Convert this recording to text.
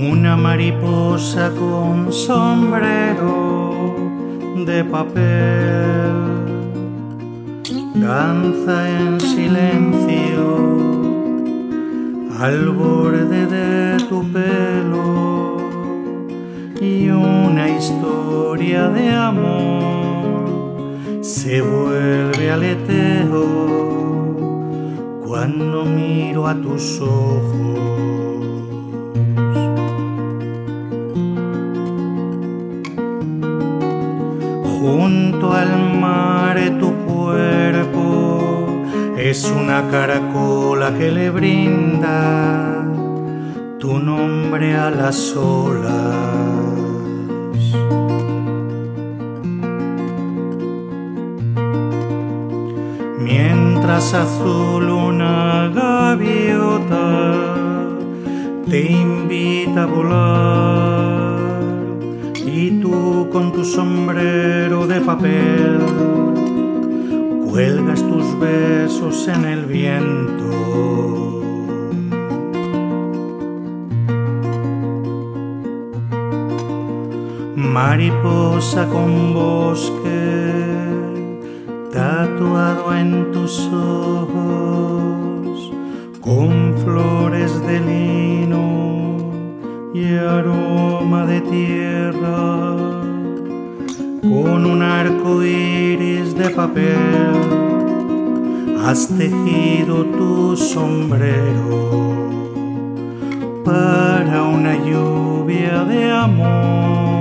Una mariposa con sombrero de papel danza en silencio al borde de tu pelo y una historia de amor se vuelve aleteo cuando miro a tus ojos. Junto al mar tu cuerpo es una caracola que le brinda tu nombre a las olas. Mientras azul una gaviota te invita a volar y tú con tu sombrero de papel cuelgas tus besos en el viento. Mariposa con bosque tatuado en tus ojos con flores de lino y aroma de tierra, con un arco iris de papel, has tejido tu sombrero para una lluvia de amor.